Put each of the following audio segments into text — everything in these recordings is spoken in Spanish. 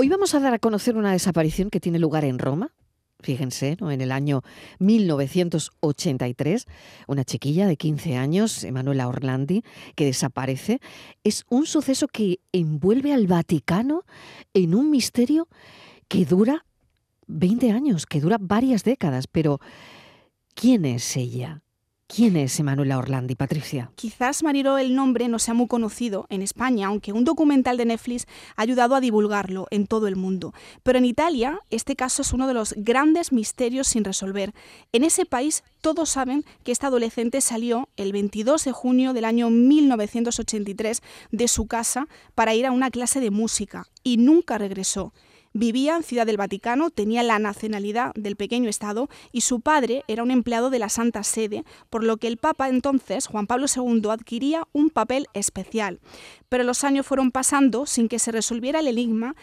Hoy vamos a dar a conocer una desaparición que tiene lugar en Roma. Fíjense, ¿no? en el año 1983, una chiquilla de 15 años, Emanuela Orlandi, que desaparece. Es un suceso que envuelve al Vaticano en un misterio que dura 20 años, que dura varias décadas. Pero, ¿quién es ella? ¿Quién es Emanuela Orlandi, Patricia? Quizás Mariro el nombre no sea muy conocido en España, aunque un documental de Netflix ha ayudado a divulgarlo en todo el mundo. Pero en Italia, este caso es uno de los grandes misterios sin resolver. En ese país, todos saben que esta adolescente salió el 22 de junio del año 1983 de su casa para ir a una clase de música y nunca regresó. Vivía en Ciudad del Vaticano, tenía la nacionalidad del pequeño Estado y su padre era un empleado de la Santa Sede, por lo que el Papa entonces, Juan Pablo II, adquiría un papel especial. Pero los años fueron pasando sin que se resolviera el enigma,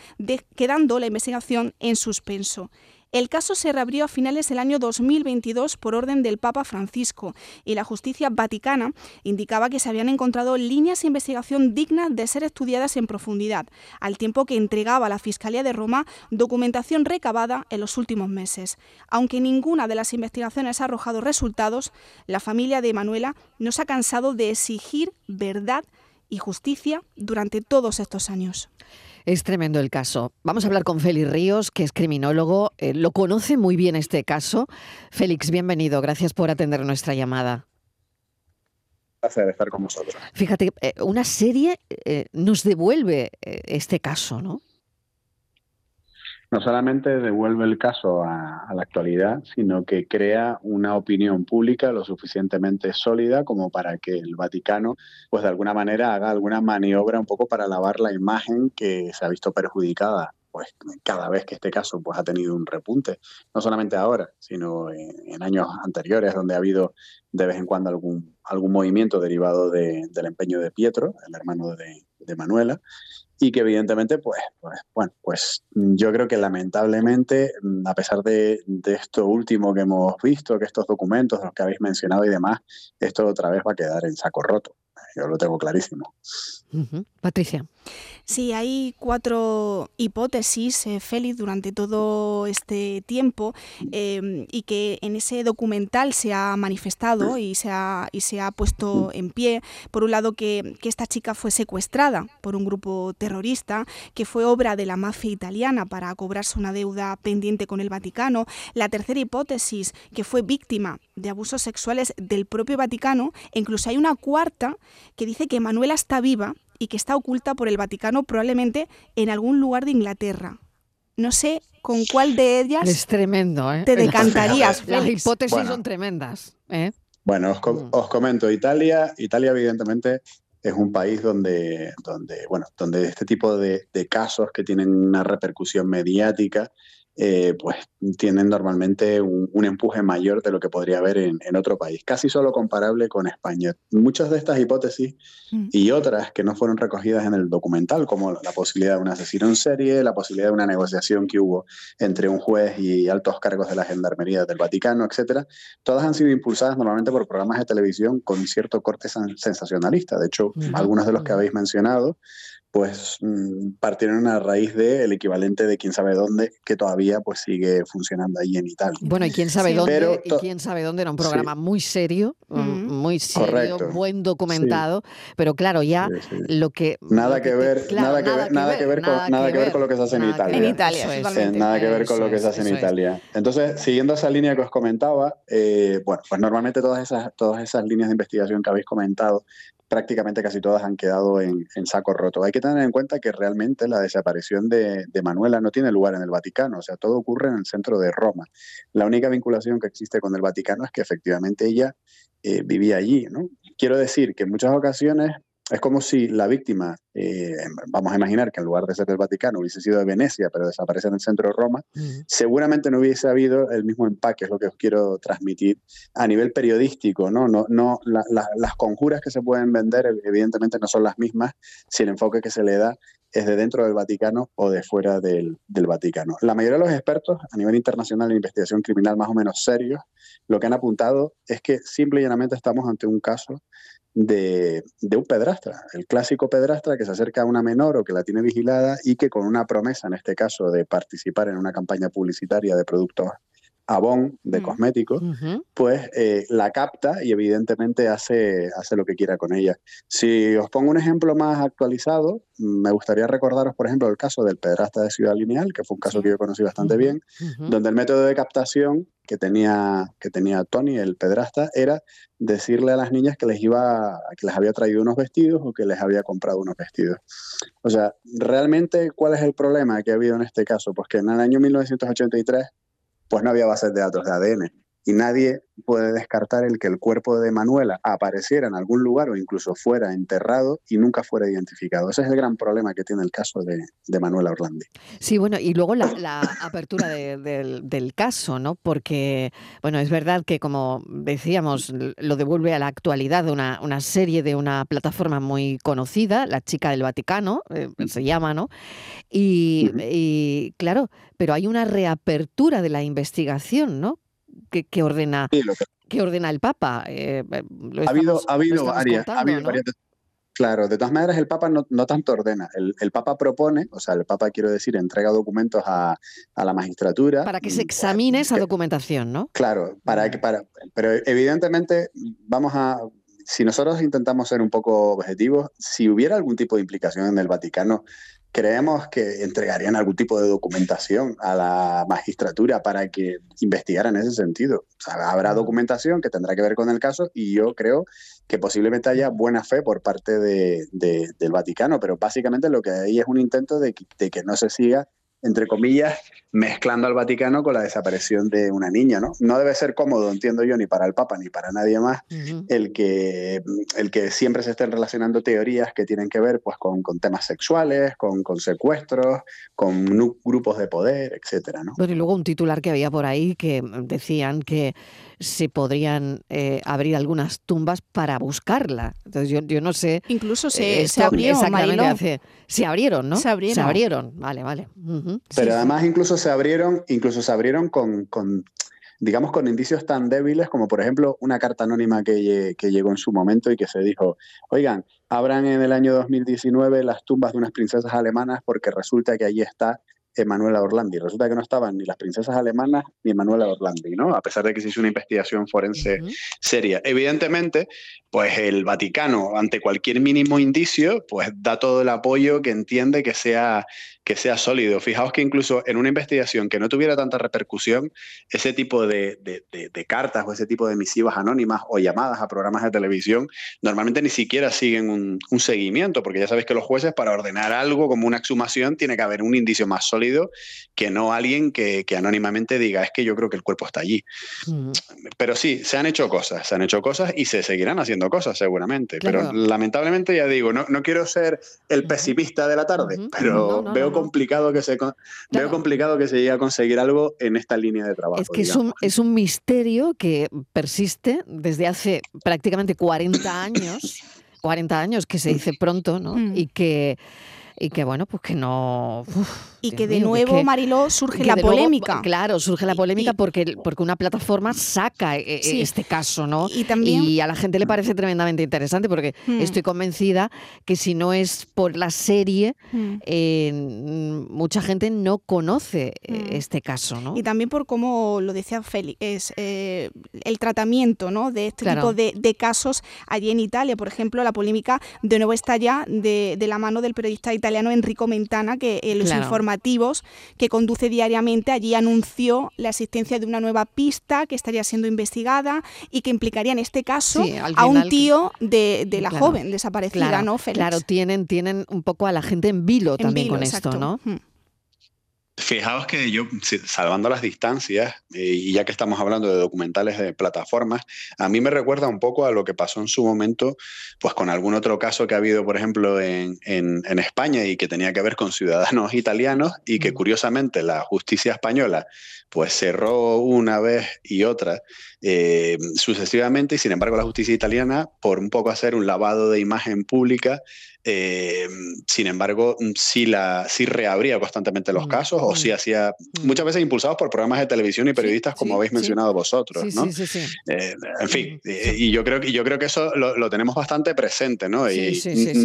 quedando la investigación en suspenso. El caso se reabrió a finales del año 2022 por orden del Papa Francisco y la justicia vaticana indicaba que se habían encontrado líneas de investigación dignas de ser estudiadas en profundidad, al tiempo que entregaba a la Fiscalía de Roma documentación recabada en los últimos meses. Aunque ninguna de las investigaciones ha arrojado resultados, la familia de Manuela no se ha cansado de exigir verdad y justicia durante todos estos años. Es tremendo el caso. Vamos a hablar con Félix Ríos, que es criminólogo. Eh, lo conoce muy bien este caso. Félix, bienvenido. Gracias por atender nuestra llamada. Placer estar con vosotros. Fíjate, eh, una serie eh, nos devuelve este caso, ¿no? No solamente devuelve el caso a, la actualidad, sino que crea una opinión pública lo suficientemente sólida como para que el Vaticano, pues de alguna manera haga alguna maniobra un poco para lavar la imagen que se ha visto perjudicada pues cada vez que este caso pues ha tenido un repunte, no solamente ahora, sino en, años anteriores donde ha habido de vez en cuando algún, algún movimiento derivado del empeño de Pietro, el hermano de, de Manuela, y que evidentemente, pues, pues, bueno, pues yo creo que lamentablemente, a pesar de, de, esto último que hemos visto, que estos documentos, los que habéis mencionado y demás, esto otra vez va a quedar en saco roto. Yo lo tengo clarísimo. Patricia. Sí, hay cuatro hipótesis, eh, Félix, durante todo este tiempo em, y que en ese documental se ha manifestado y se ha, y se ha puesto en pie. Por un lado, que, que esta chica fue secuestrada por un grupo terrorista, que fue obra de la mafia italiana para cobrarse una deuda pendiente con el Vaticano. La tercera hipótesis, que fue víctima de abusos sexuales del propio Vaticano. E incluso hay una cuarta que dice que Manuela está viva y que está oculta por el Vaticano probablemente en algún lugar de Inglaterra. No sé con cuál de ellas es tremendo, ¿eh? te decantarías. Las hipótesis son tremendas. ¿eh? Bueno, mm. os, comento, Italia, Italia evidentemente es un país donde, donde, bueno, donde este tipo de, de casos que tienen una repercusión mediática eh, pues tienen normalmente un, empuje mayor de lo que podría haber en, otro país, casi solo comparable con España. Muchas de estas hipótesis mm. y otras que no fueron recogidas en el documental, como la posibilidad de un asesino en serie, la posibilidad de una negociación que hubo entre un juez y altos cargos de la Gendarmería del Vaticano, etcétera, todas han sido impulsadas normalmente por programas de televisión con cierto corte sensacionalista. De hecho, algunos de los que habéis mencionado pues mm, partieron a raíz del equivalente de quién sabe dónde, que todavía pues sigue funcionando ahí en Italia. Bueno, y quién sabe dónde, y quién sabe dónde era un programa muy serio, mm, muy serio, buen documentado, pero claro, ya lo que nada que ver, nada que ver, nada que ver con nada que ver con lo que se hace en Italia. En Italia, nada que ver con lo que se hace en Italia. Entonces, siguiendo esa línea que os comentaba, eh, bueno, pues normalmente todas esas todas esas líneas de investigación que habéis comentado prácticamente casi todas han quedado en, saco roto. Hay que tener en cuenta que realmente la desaparición de, Manuela no tiene lugar en el Vaticano, o sea, todo ocurre en el centro de Roma. La única vinculación que existe con el Vaticano es que efectivamente ella eh, vivía allí. ¿no? Quiero decir que en muchas ocasiones es como si la víctima, eh, vamos a imaginar que en lugar de ser del Vaticano hubiese sido de Venecia, pero desaparece en el centro de Roma, seguramente no hubiese habido el mismo empaque, es lo que os quiero transmitir a nivel periodístico. No, no, no las conjuras que se pueden vender, evidentemente, no son las mismas si el enfoque que se le da es de dentro del Vaticano o de fuera del, del Vaticano. La mayoría de los expertos a nivel internacional en investigación criminal más o menos serios, lo que han apuntado es que simple y llanamente estamos ante un caso de, un pedrastra, el clásico pedrastra que se acerca a una menor o que la tiene vigilada y que con una promesa, en este caso, de participar en una campaña publicitaria de productos Avon de mm. cosméticos, pues eh, la capta y evidentemente hace, hace lo que quiera con ella. Si os pongo un ejemplo más actualizado, me gustaría recordaros, por ejemplo, el caso del pedrasta de Ciudad Lineal, que fue un caso que yo conocí bastante bien, donde el método de captación que tenía, que tenía Tony, el pedrasta, era decirle a las niñas que les iba, que les había traído unos vestidos o que les había comprado unos vestidos. O sea, realmente, ¿cuál es el problema que ha habido en este caso? Pues que en el año 1983 pues no había bases de datos de ADN. Y nadie puede descartar el que el cuerpo de Manuela apareciera en algún lugar o incluso fuera enterrado y nunca fuera identificado. Ese es el gran problema que tiene el caso de, Manuela Orlandi. Sí, bueno, y luego la, apertura del caso, ¿no? Porque, bueno, es verdad que, como decíamos, lo devuelve a la actualidad una, una serie de una plataforma muy conocida, La Chica del Vaticano, eh, se llama, ¿no? y claro, pero hay una reapertura de la investigación, ¿no? Que, ordena, que... ordena el Papa. Eh, eh, ha habido, ha habido varias, Claro, de todas maneras el Papa no, tanto ordena. El, Papa propone, o sea, el Papa, quiero decir, entrega documentos a, la magistratura. Para que se examine esa documentación, ¿no? Claro, para que, para, pero evidentemente vamos a, si nosotros intentamos ser un poco objetivos, si hubiera algún tipo de implicación en el Vaticano creemos que entregarían algún tipo de documentación a la magistratura para que investigara en ese sentido. habrá documentación que tendrá que ver con el caso y yo creo que posiblemente haya buena fe por parte del Vaticano, pero básicamente lo que hay es un intento de que no se siga entre comillas, mezclando al Vaticano con la desaparición de una niña, ¿no? No debe ser cómodo, entiendo yo, ni para el Papa ni para nadie más, el, que, el que siempre se estén relacionando teorías que tienen que ver pues, con, temas sexuales, con, con, secuestros, con grupos de poder, etcétera, ¿no? Bueno, y luego un titular que había por ahí que decían que se podrían eh, abrir algunas tumbas para buscarla. Entonces yo, yo no sé. Incluso se, eh, se abrió, se abrieron, ¿no? Se abrieron. Se abrieron, vale, vale. Pero además incluso se abrieron, incluso se abrieron con, con, digamos, con indicios tan débiles como por ejemplo una carta anónima que, que llegó en su momento y que se dijo, oigan, abran en el año 2019 las tumbas de unas princesas alemanas porque resulta que allí está Emanuela Orlandi. Resulta que no estaban ni las princesas alemanas ni Emanuela Orlandi, ¿no? A pesar de que se hizo una investigación forense seria. Evidentemente, pues el Vaticano, ante cualquier mínimo indicio, pues da todo el apoyo que entiende que sea, que sea sólido. Fijaos que incluso en una investigación que no tuviera tanta repercusión, ese tipo de, cartas o ese tipo de misivas anónimas o llamadas a programas de televisión normalmente ni siquiera siguen un, seguimiento, porque ya sabéis que los jueces para ordenar algo como una exhumación tiene que haber un indicio más sólido que no alguien que, anónimamente diga es que yo creo que el cuerpo está allí. Pero sí, se han hecho cosas, se han hecho cosas y se seguirán haciendo cosas seguramente. Pero lamentablemente ya digo, no, no quiero ser el pesimista de la tarde, pero veo complicado que se veo complicado que se llegue a conseguir algo en esta línea de trabajo. Es que es un, es un misterio que persiste desde hace prácticamente 40 años. 40 años, que se dice pronto, ¿no? Mm. Y que y que bueno, pues que no... y que de nuevo, Mariló, surge la polémica. claro, surge la polémica porque, porque una plataforma saca e, e, este caso, ¿no? Y, también, y a la gente le parece tremendamente interesante porque hmm. estoy convencida que si no es por la serie, hmm. eh, mucha gente no conoce eh, hmm. este caso, ¿no? Y también por cómo lo decía Félix, es eh, el tratamiento ¿no? de este tipo de, casos allí en Italia. Por ejemplo, la polémica de nuevo está ya de, de la mano del periodista italiano italiano Enrico Mentana, que en los informativos que conduce diariamente allí anunció la existencia de una nueva pista que estaría siendo investigada y que implicaría en este caso a un tío de, la joven desaparecida, ¿no, Félix? Claro, tienen, tienen un poco a la gente en vilo también con esto, ¿no? Hmm. Fijaos que yo, salvando las distancias, eh, y ya que estamos hablando de documentales de plataformas, a mí me recuerda un poco a lo que pasó en su momento, pues con algún otro caso que ha habido, por ejemplo, en, España y que tenía que ver con ciudadanos italianos y que curiosamente la justicia española pues cerró una vez y otra eh, sucesivamente y sin embargo la justicia italiana, por un poco hacer un lavado de imagen pública, Eh, sin embargo, sí, la, sí reabría constantemente los mm, casos o sí mm. hacía, mm. muchas veces impulsados por programas de televisión y periodistas, como habéis mencionado vosotros. ¿no? Eh, en fin, y, yo creo, yo creo que eso lo, tenemos bastante presente. ¿no? y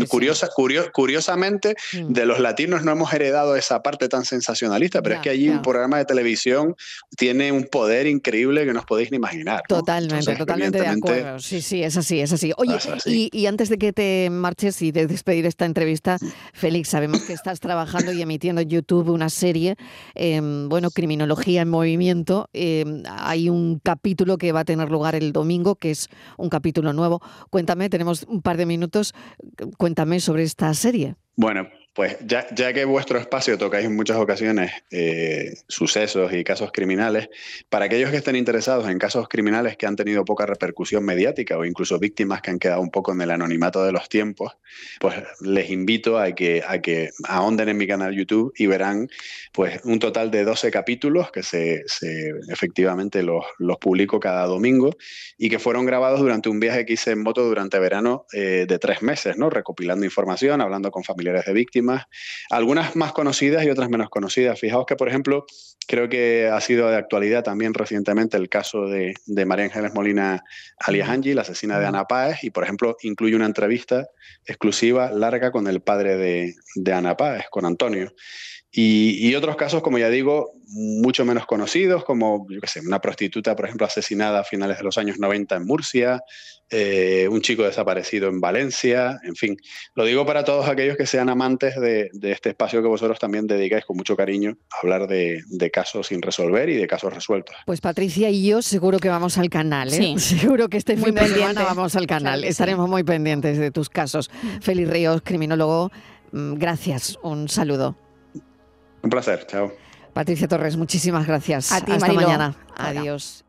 curiosa, curiosamente, de los latinos no hemos heredado esa parte tan sensacionalista, pero es que allí un programa de televisión tiene un poder increíble que no os podéis ni imaginar. Totalmente, totalmente de acuerdo. Sí, sí, es así, es así. Oye, Y, y, antes de que te marches y de despedir esta entrevista, Félix, sabemos que estás trabajando y emitiendo en YouTube una serie, em, bueno, Criminología en Movimiento. Em, hay un capítulo que va a tener lugar el domingo, que es un capítulo nuevo. Cuéntame, tenemos un par de minutos, cuéntame sobre esta serie. Bueno, pues ya, ya, que vuestro espacio tocáis en muchas ocasiones eh, sucesos y casos criminales, para aquellos que estén interesados en casos criminales que han tenido poca repercusión mediática o incluso víctimas que han quedado un poco en el anonimato de los tiempos, pues les invito a que, a que ahonden en mi canal YouTube y verán pues un total de 12 capítulos que se, efectivamente los, los, publico cada domingo y que fueron grabados durante un viaje que hice en moto durante verano eh, de tres meses, ¿no? recopilando información, hablando con familiares de víctimas algunas más conocidas y otras menos conocidas. Fijaos que, por ejemplo, creo que ha sido de actualidad también recientemente el caso de, María Ángeles Molina alias Angie, la asesina de Ana Páez, y por ejemplo incluye una entrevista exclusiva larga con el padre de, de Ana Páez, con Antonio. Y, otros casos, como ya digo, mucho menos conocidos, como yo qué sé, una prostituta, por ejemplo, asesinada a finales de los años 90 en Murcia, eh, un chico desaparecido en Valencia, en fin. Lo digo para todos aquellos que sean amantes de, este espacio que vosotros también dedicáis con mucho cariño a hablar de, casos sin resolver y de casos resueltos. Pues Patricia y yo seguro que vamos al canal, ¿eh? Seguro que este fin de semana vamos al canal. Estaremos muy pendientes de tus casos. Félix Ríos, criminólogo, mm, gracias. Un saludo. Un placer, chao. Patricia Torres, muchísimas gracias. A ti, Hasta mañana. Adiós.